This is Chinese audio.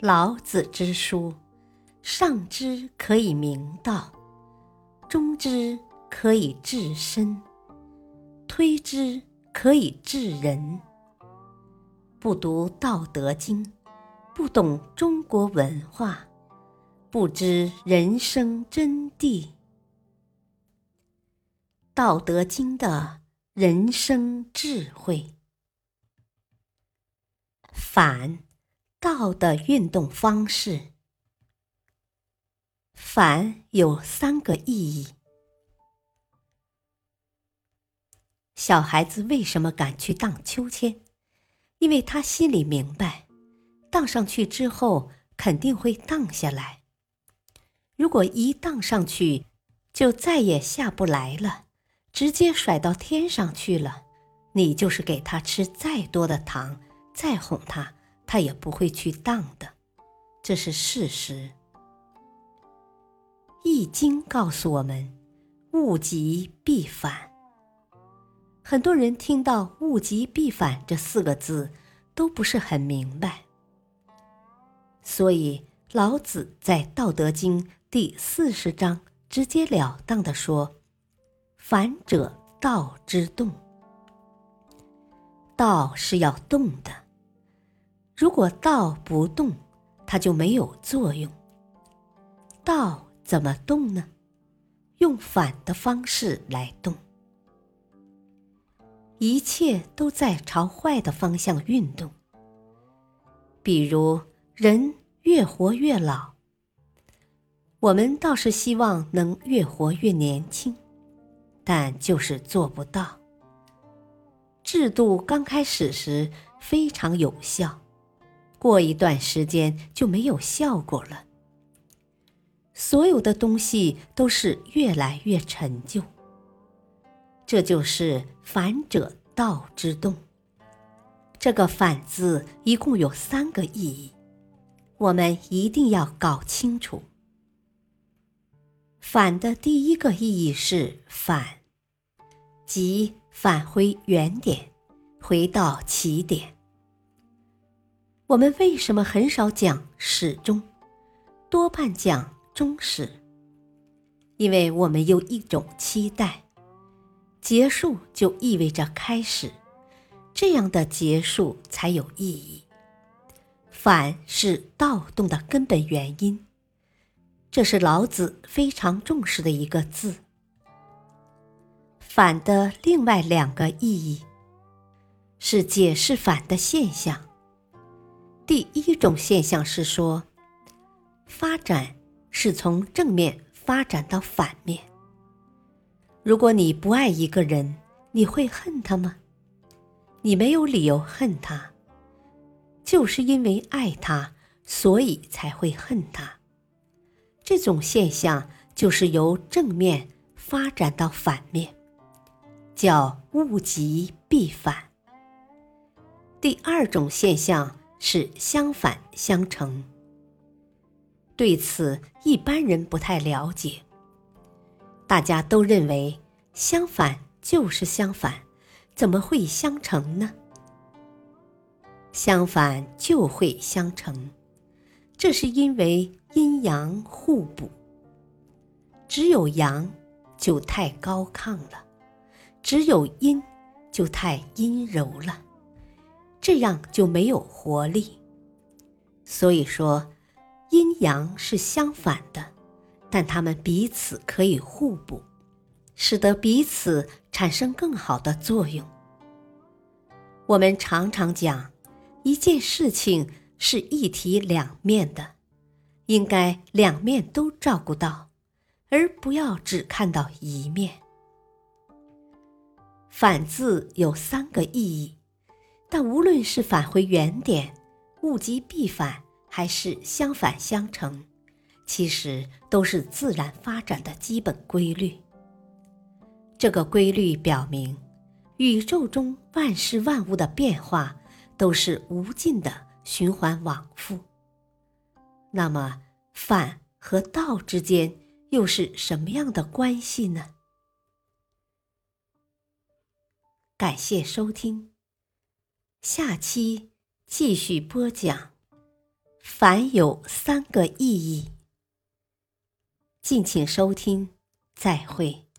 老子之书，上之可以明道，中之可以治身，推之可以治人。不读《道德经》，不懂中国文化，不知人生真谛。《道德经》的人生智慧，反。道的运动方式，反有三个意义。小孩子为什么敢去荡秋千？因为他心里明白，荡上去之后肯定会荡下来。如果一荡上去就再也下不来了，直接甩到天上去了，你就是给他吃再多的糖，再哄他。他也不会去当的，这是事实。《易经》告诉我们：“物极必反。”很多人听到“物极必反”这四个字都不是很明白，所以老子在《道德经》第四十章直截了当的说：“反者，道之动。道是要动的。”如果道不动，它就没有作用。道怎么动呢？用反的方式来动。一切都在朝坏的方向运动。比如人越活越老，我们倒是希望能越活越年轻，但就是做不到。制度刚开始时非常有效。过一段时间就没有效果了。所有的东西都是越来越陈旧。这就是反者道之动。这个“反”字一共有三个意义，我们一定要搞清楚。反的第一个意义是返，即返回原点，回到起点。我们为什么很少讲始终，多半讲终始？因为我们有一种期待，结束就意味着开始，这样的结束才有意义。反是道动的根本原因，这是老子非常重视的一个字。反的另外两个意义，是解释反的现象。第一种现象是说，发展是从正面发展到反面。如果你不爱一个人，你会恨他吗？你没有理由恨他，就是因为爱他，所以才会恨他。这种现象就是由正面发展到反面，叫物极必反。第二种现象。是相反相成。对此，一般人不太了解。大家都认为相反就是相反，怎么会相成呢？相反就会相成，这是因为阴阳互补。只有阳就太高亢了，只有阴就太阴柔了。这样就没有活力。所以说，阴阳是相反的，但它们彼此可以互补，使得彼此产生更好的作用。我们常常讲，一件事情是一体两面的，应该两面都照顾到，而不要只看到一面。反字有三个意义。但无论是返回原点、物极必反，还是相反相成，其实都是自然发展的基本规律。这个规律表明，宇宙中万事万物的变化都是无尽的循环往复。那么，反和道之间又是什么样的关系呢？感谢收听。下期继续播讲。凡有三个意义。敬请收听，再会。